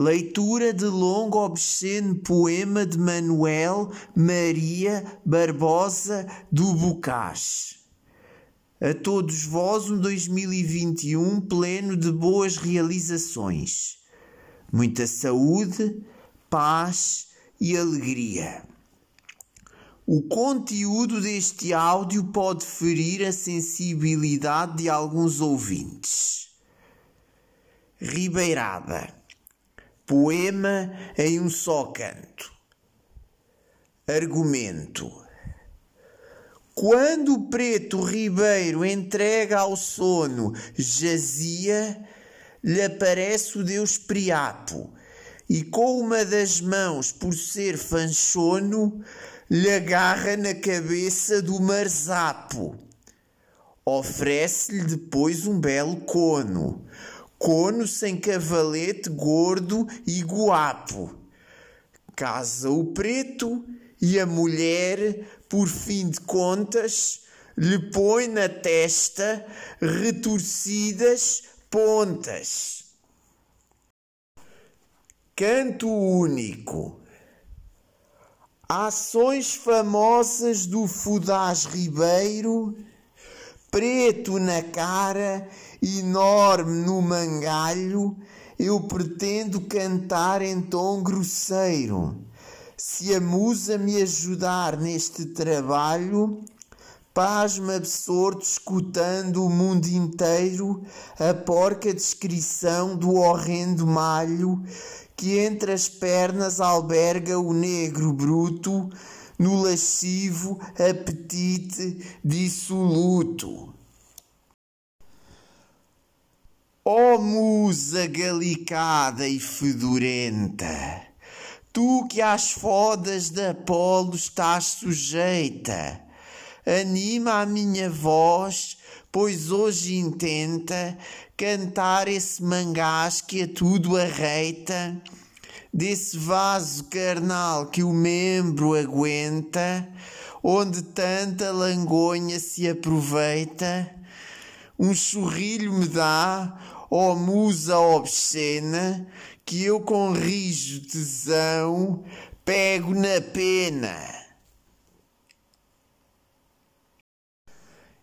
Leitura de longo obsceno poema de Manuel Maria Barbosa do Bocage. A todos vós um 2021 pleno de boas realizações. Muita saúde, paz e alegria. O conteúdo deste áudio pode ferir a sensibilidade de alguns ouvintes. Ribeirada. Poema em um só canto. Argumento. Quando o preto ribeiro entrega ao sono jazia, lhe aparece o Deus Priapo, e com uma das mãos, por ser fanchono, lhe agarra na cabeça do marzapo. Oferece-lhe depois um belo cono, cono sem cavalete gordo e guapo. Casa o preto e a mulher, por fim de contas, lhe põe na testa retorcidas pontas. Canto único. Ações famosas do Fudaz Ribeiro, preto na cara, enorme no mangalho, eu pretendo cantar em tom grosseiro. Se a musa me ajudar neste trabalho, pasma absorto escutando o mundo inteiro a porca descrição do horrendo malho que entre as pernas alberga o negro bruto no lascivo apetite dissoluto. Ó oh, musa galicada e fedorenta, tu que às fodas de Apolo estás sujeita, anima a minha voz, pois hoje intenta cantar esse mangás que a tudo arreita, desse vaso carnal que o membro aguenta, onde tanta langonha se aproveita. Um chorrilho me dá, ó oh musa obscena, que eu com rijo tesão pego na pena.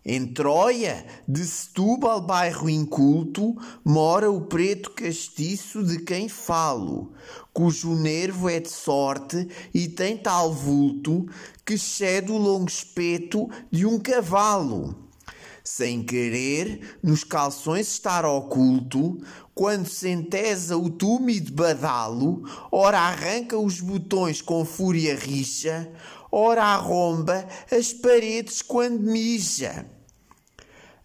Em Troia, de Setúbal, bairro inculto, mora o preto castiço de quem falo, cujo nervo é de sorte e tem tal vulto que excede o longo espeto de um cavalo. Sem querer, nos calções estar oculto, quando sentesa o túmido badalo, ora arranca os botões com fúria rixa, ora arromba as paredes quando mija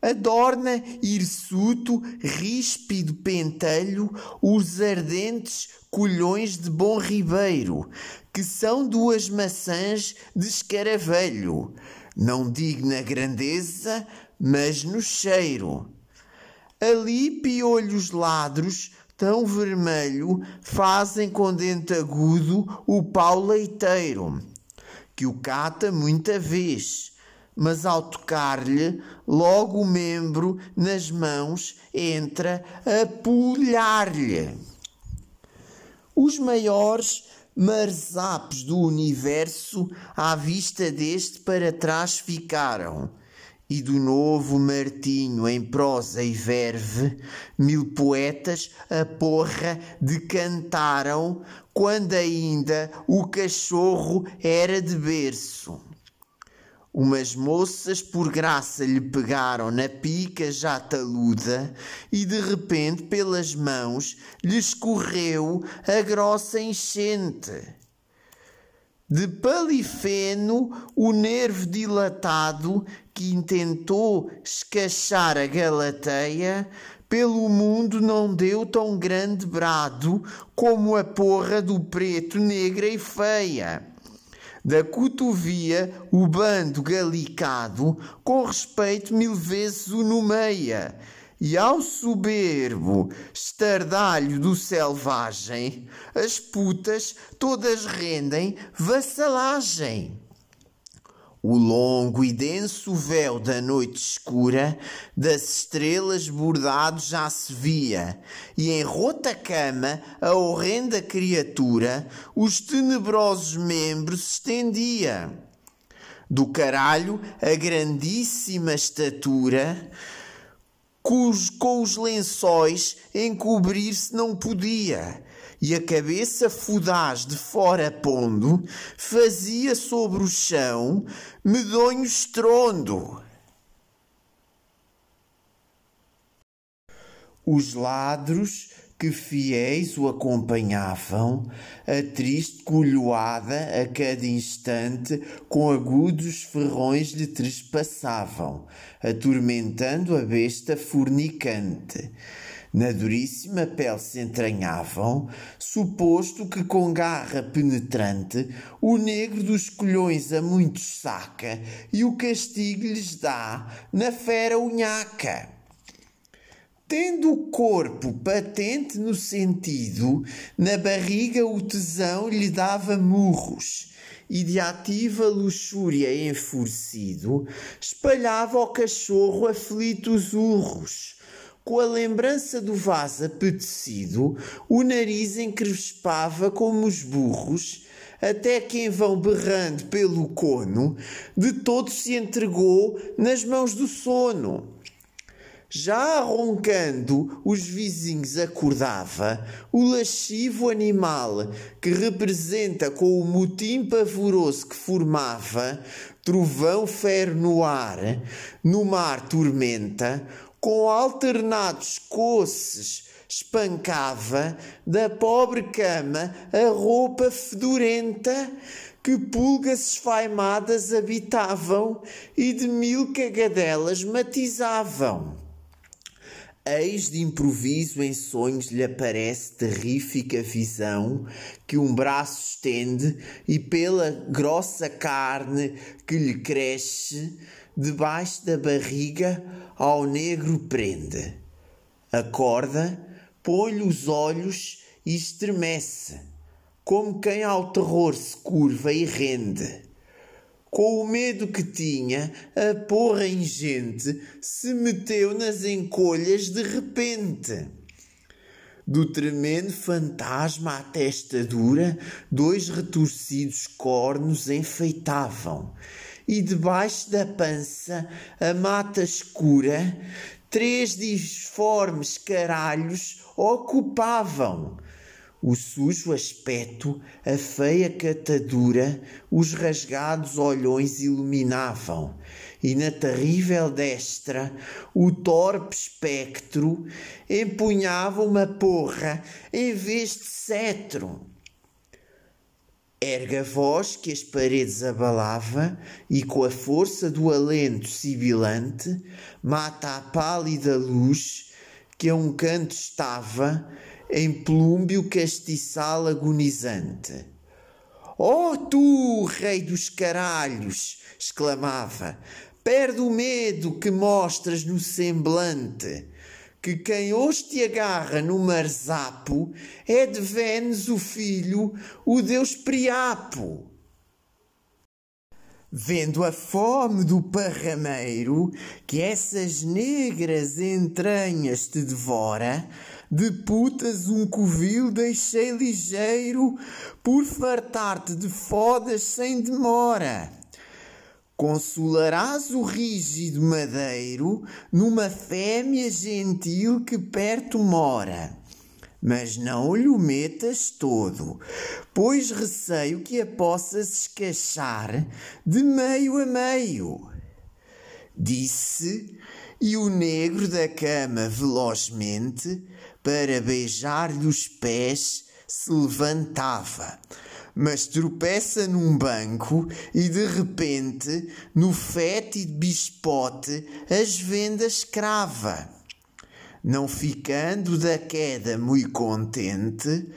adorna hirsuto, ríspido pentelho, os ardentes colhões de bom ribeiro, que são duas maçãs de escaravelho, não digo na grandeza, mas no cheiro. Ali piolhos ladros, tão vermelho, fazem com dente agudo o pau leiteiro, que o cata muita vez mas ao tocar-lhe, logo o membro nas mãos entra a pulhar-lhe. Os maiores marzapos do universo à vista deste para trás ficaram, e do novo Martinho em prosa e verve, mil poetas a porra decantaram, quando ainda o cachorro era de berço. Umas moças por graça lhe pegaram na pica já taluda e de repente pelas mãos lhe escorreu a grossa enchente. De palifeno, o nervo dilatado que intentou escachar a Galateia, pelo mundo não deu tão grande brado como a porra do preto negra e feia da cotovia o bando galicado, com respeito mil vezes o nomeia, e ao soberbo estardalho do selvagem, as putas todas rendem vassalagem. O longo e denso véu da noite escura, das estrelas bordado já se via, e em rota cama a horrenda criatura os tenebrosos membros estendia. Do caralho a grandíssima estatura, com os lençóis encobrir-se não podia e a cabeça fudaz de fora pondo, fazia sobre o chão medonho estrondo. Os ladros que fiéis o acompanhavam, a triste colhoada a cada instante com agudos ferrões lhe trespassavam, atormentando a besta fornicante na duríssima pele se entranhavam, suposto que com garra penetrante o negro dos colhões a muitos saca e o castigo lhes dá na fera unhaca. Tendo o corpo patente no sentido, na barriga o tesão lhe dava murros, e de ativa luxúria enfurecido, espalhava ao cachorro aflito os urros com a lembrança do vaso apetecido, o nariz encrespava como os burros, até que em vão berrando pelo cono, de todo se entregou nas mãos do sono. Já roncando, os vizinhos acordava o lascivo animal que representa com o motim pavoroso que formava trovão ferro no ar, no mar tormenta, com alternados coces, espancava da pobre cama a roupa fedorenta que pulgas esfaimadas habitavam e de mil cagadelas matizavam. Eis de improviso em sonhos lhe aparece terrífica visão que um braço estende e pela grossa carne que lhe cresce debaixo da barriga ao negro prende. Acorda, põe-lhe os olhos e estremece, como quem ao terror se curva e rende. Com o medo que tinha, a porra ingente se meteu nas encolhas de repente. Do tremendo fantasma à testa dura, dois retorcidos cornos enfeitavam e debaixo da pança, a mata escura, três disformes caralhos ocupavam. O sujo aspecto, a feia catadura, os rasgados olhões iluminavam, e na terrível destra o torpe espectro empunhava uma porra em vez de cetro. Erga voz que as paredes abalava e com a força do alento sibilante mata a pálida luz que a um canto estava em plúmbio castiçal agonizante. Oh tu, rei dos caralhos! exclamava. Perde o medo que mostras no semblante que quem hoje te agarra no marzapo é de Vênus o filho, o deus Priapo. Vendo a fome do parrameiro, que essas negras entranhas te devora, de putas um covil deixei ligeiro, por fartar-te de fodas sem demora. Consolarás o rígido madeiro numa fêmea gentil que perto mora. Mas não lhe metas todo, pois receio que a possas escachar de meio a meio. Disse, e o negro da cama velozmente, para beijar-lhe os pés, se levantava mas tropeça num banco e de repente, no fétido bispote, as vendas crava. Não ficando da queda muito contente,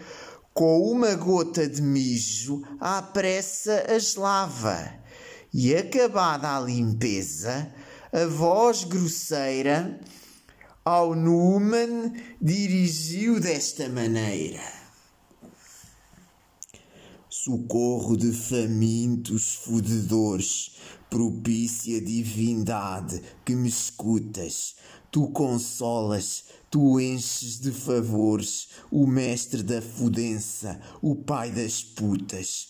com uma gota de mijo à pressa as lava. E acabada a limpeza, a voz grosseira ao Numan dirigiu desta maneira socorro de famintos fudedores, propícia divindade que me escutas, tu consolas, tu enches de favores o mestre da fudença, o pai das putas.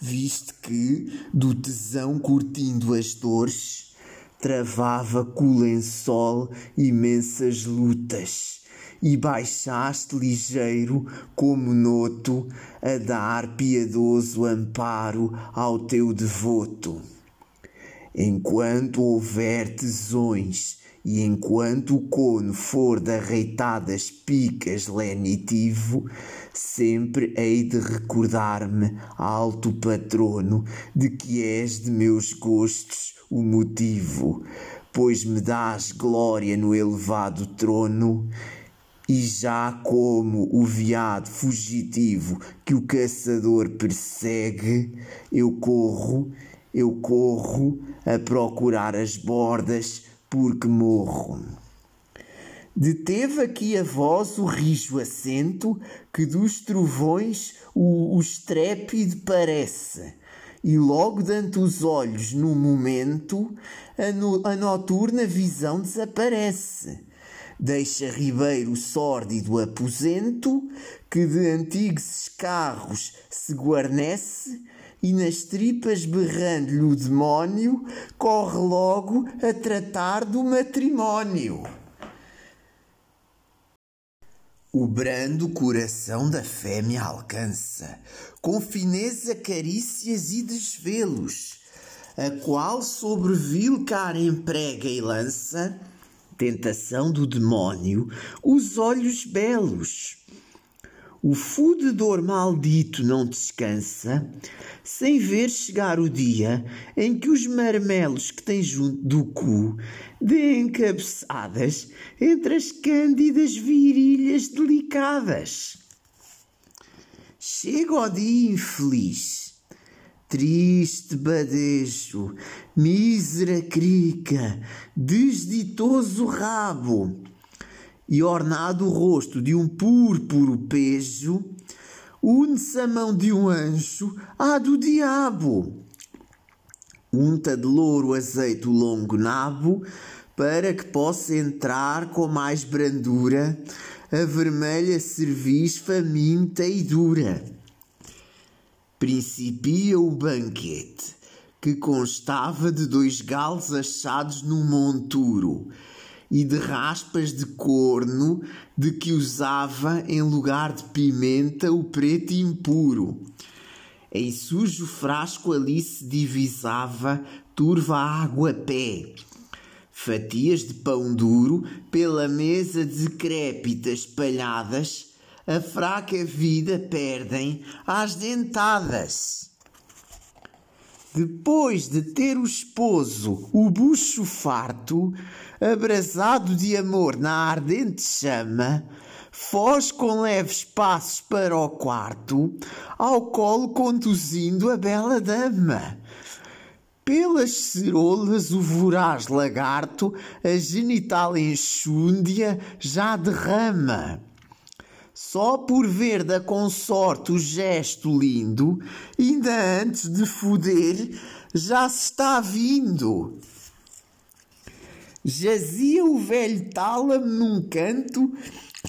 Viste que, do tesão curtindo as dores, travava com o lençol imensas lutas e baixaste ligeiro como noto a dar piedoso amparo ao teu devoto. Enquanto houver tesões e enquanto o cono for de arreitadas picas lenitivo, sempre hei de recordar-me, alto patrono, de que és de meus gostos o motivo, pois me dás glória no elevado trono e já como o veado fugitivo que o caçador persegue, eu corro, eu corro a procurar as bordas porque morro. Deteve aqui a voz o rijo acento que dos trovões o, o estrépide parece, e logo dante os olhos, no momento, a, no, a noturna visão desaparece deixa Ribeiro sórdido aposento, que de antigos carros se guarnece, e nas tripas berrando-lhe o demónio, corre logo a tratar do matrimónio. O brando coração da fêmea alcança, com fineza carícias e desvelos, a qual sobre vil cara emprega e lança, tentação do demónio, os olhos belos. O fudedor maldito não descansa, sem ver chegar o dia em que os marmelos que tem junto do cu deem cabeçadas entre as cândidas virilhas delicadas. Chega o dia infeliz Triste badejo, mísera crica, desditoso rabo, e ornado o rosto de um púrpuro pejo, une-se a mão de um anjo à do diabo. Unta de louro azeite o longo nabo, para que possa entrar com mais brandura a vermelha cerviz faminta e dura principia o banquete, que constava de dois galos achados num monturo e de raspas de corno de que usava em lugar de pimenta o preto impuro. Em sujo frasco ali se divisava turva água pé. Fatias de pão duro pela mesa decrépita espalhadas a fraca vida perdem às dentadas. Depois de ter o esposo, o bucho farto, abrasado de amor na ardente chama, foz com leves passos para o quarto, ao colo conduzindo a bela dama. Pelas cerolas o voraz lagarto, a genital enxúndia já derrama. Só por ver da consorte o gesto lindo, ainda antes de foder, já se está vindo. Jazia o velho tálamo num canto,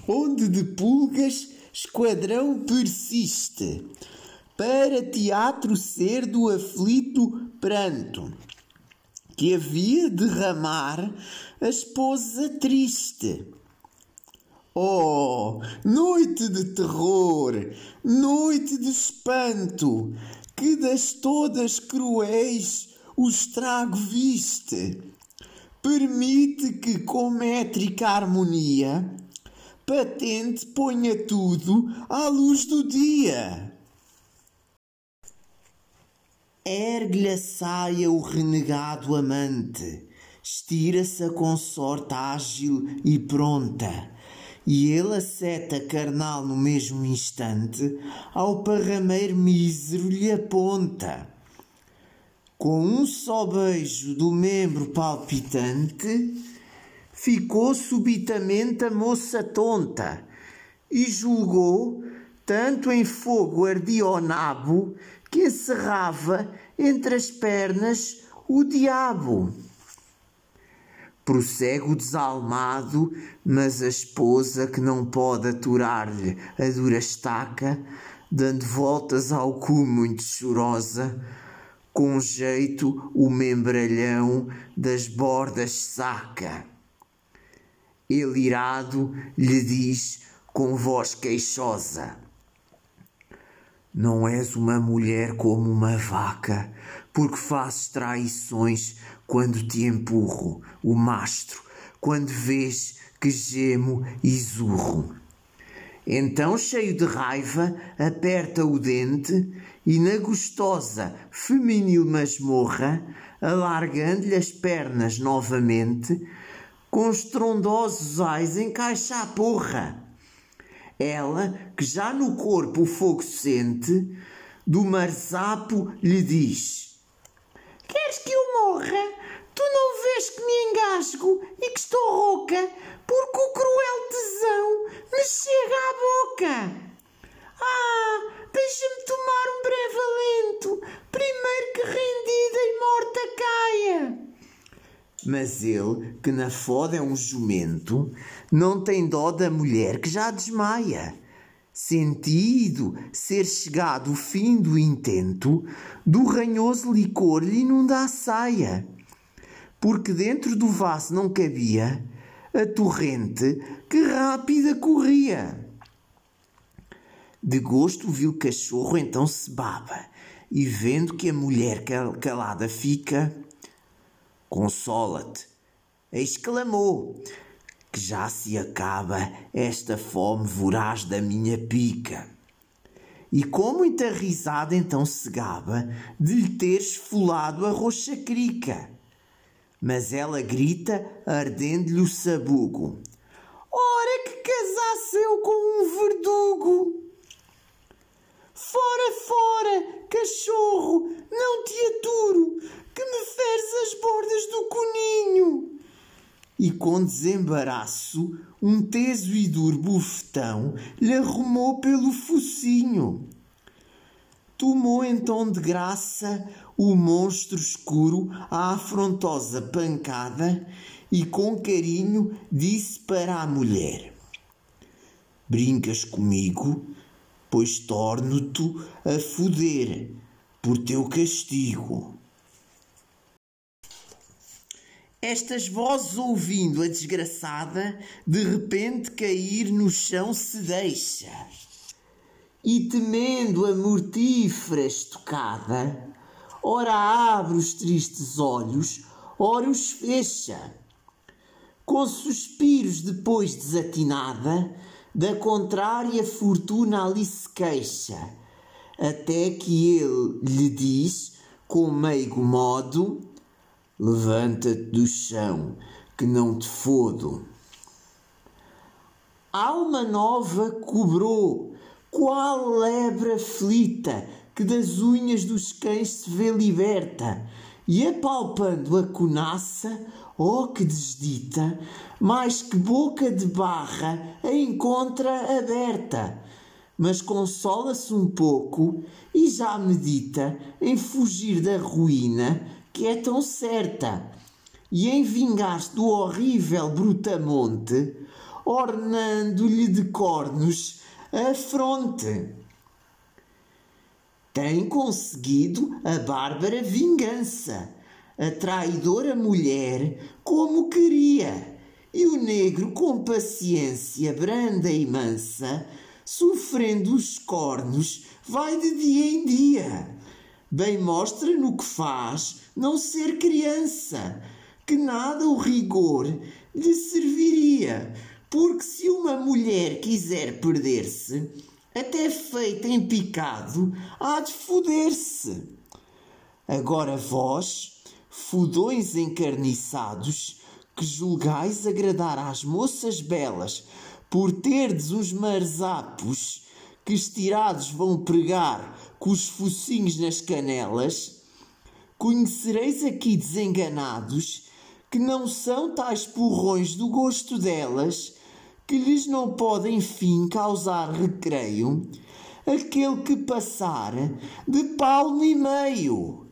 onde de pulgas esquadrão persiste, para teatro ser do aflito pranto, que havia derramar a esposa triste Oh, noite de terror, noite de espanto, que das todas cruéis o estrago viste. Permite que, com métrica harmonia, patente ponha tudo à luz do dia. Ergue-lhe a saia o renegado amante, estira-se a consorte ágil e pronta e ele a seta carnal no mesmo instante ao parrameiro mísero lhe aponta. Com um só beijo do membro palpitante, ficou subitamente a moça tonta e julgou tanto em fogo ardia o nabo, que encerrava entre as pernas o diabo. Prossegue o desalmado, mas a esposa que não pode aturar-lhe a dura estaca, dando voltas ao cu muito chorosa, com jeito o membralhão das bordas saca. Ele irado lhe diz com voz queixosa: Não és uma mulher como uma vaca, porque fazes traições quando te empurro, o mastro, quando vês que gemo e zurro. Então, cheio de raiva, aperta o dente e, na gostosa feminil masmorra, alargando-lhe as pernas novamente, com estrondosos ais encaixa a porra. Ela, que já no corpo o fogo sente, do marsapo lhe diz: Queres que eu morra? Tu não vês que me engasgo e que estou rouca porque o cruel tesão me chega à boca. Ah, deixa-me tomar um breve alento, primeiro que rendida e morta caia. Mas ele, que na foda é um jumento, não tem dó da mulher que já desmaia. Sentido ser chegado o fim do intento, do ranhoso licor lhe inunda a saia. Porque dentro do vaso não cabia a torrente que rápida corria. De gosto o vil cachorro então se baba. E vendo que a mulher calada fica, consola-te, exclamou, que já se acaba esta fome voraz da minha pica. E com muita risada então se gaba de lhe ter esfolado a roxa crica mas ela grita, ardendo-lhe o sabugo. Ora que casasse eu com um verdugo! Fora, fora, cachorro, não te aturo, que me feres as bordas do coninho. E com desembaraço, um teso e duro bufetão lhe arrumou pelo focinho. Tomou então de graça o monstro escuro à afrontosa pancada e com carinho disse para a mulher: Brincas comigo, pois torno-te a foder por teu castigo. Estas vozes ouvindo a desgraçada, de repente cair no chão se deixa e temendo a mortífera estocada, ora abre os tristes olhos, ora os fecha. Com suspiros depois desatinada, da contrária fortuna ali se queixa, até que ele lhe diz, com meigo modo, levanta-te do chão, que não te fodo. Alma nova cobrou qual lebre aflita que das unhas dos cães se vê liberta, e apalpando a conaça, oh que desdita, mais que boca de barra a encontra aberta. Mas consola-se um pouco e já medita em fugir da ruína que é tão certa, e em vingar-se do horrível brutamonte, ornando-lhe de cornos a fronte. Tem conseguido a bárbara vingança, a traidora mulher como queria, e o negro com paciência branda e mansa, sofrendo os cornos, vai de dia em dia. Bem mostra no que faz não ser criança, que nada o rigor lhe serviria, porque se uma mulher quiser perder-se, até feita em picado, há de foder-se. Agora vós, fudões encarniçados, que julgais agradar às moças belas, por terdes uns marzapos que estirados vão pregar com os focinhos nas canelas, conhecereis aqui desenganados que não são tais porrões do gosto delas, que lhes não podem, enfim, causar recreio, aquele que passar de palmo e meio.